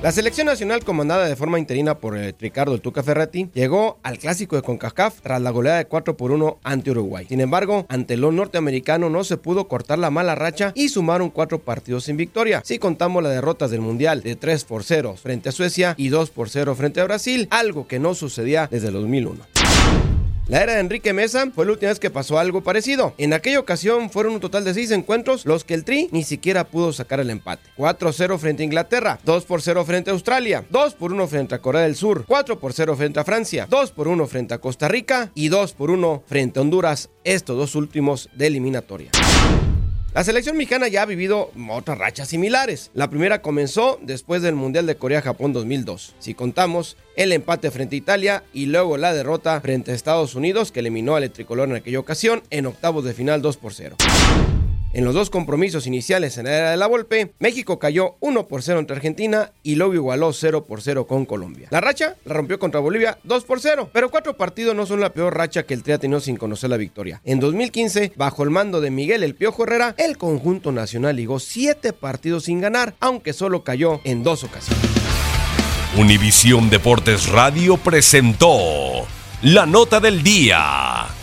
La selección nacional comandada de forma interina por el Ricardo el Tuca Ferretti llegó al clásico de CONCACAF tras la goleada de 4 por 1 ante Uruguay. Sin embargo, ante los norteamericanos no se pudo cortar la mala racha y sumaron cuatro partidos sin victoria. Si contamos las derrotas del Mundial de 3 por 0 frente a Suecia y 2 por 0 frente a Brasil, algo que no sucedía desde el 2001. La era de Enrique Mesa fue la última vez que pasó algo parecido. En aquella ocasión fueron un total de 6 encuentros los que el Tri ni siquiera pudo sacar el empate. 4-0 frente a Inglaterra, 2 por 0 frente a Australia, 2 por 1 frente a Corea del Sur, 4 por 0 frente a Francia, 2 por 1 frente a Costa Rica y 2 por 1 frente a Honduras, estos dos últimos de eliminatoria. La selección mexicana ya ha vivido otras rachas similares. La primera comenzó después del Mundial de Corea-Japón 2002. Si contamos el empate frente a Italia y luego la derrota frente a Estados Unidos que eliminó al tricolor en aquella ocasión en octavos de final 2 por 0. En los dos compromisos iniciales en la era de la Volpe, México cayó 1 por 0 ante Argentina y luego igualó 0 por 0 con Colombia. La racha la rompió contra Bolivia 2 por 0, pero cuatro partidos no son la peor racha que el Tri ha tenido sin conocer la victoria. En 2015, bajo el mando de Miguel El Piojo Herrera, el conjunto nacional ligó 7 partidos sin ganar, aunque solo cayó en dos ocasiones. Univisión Deportes Radio presentó la nota del día.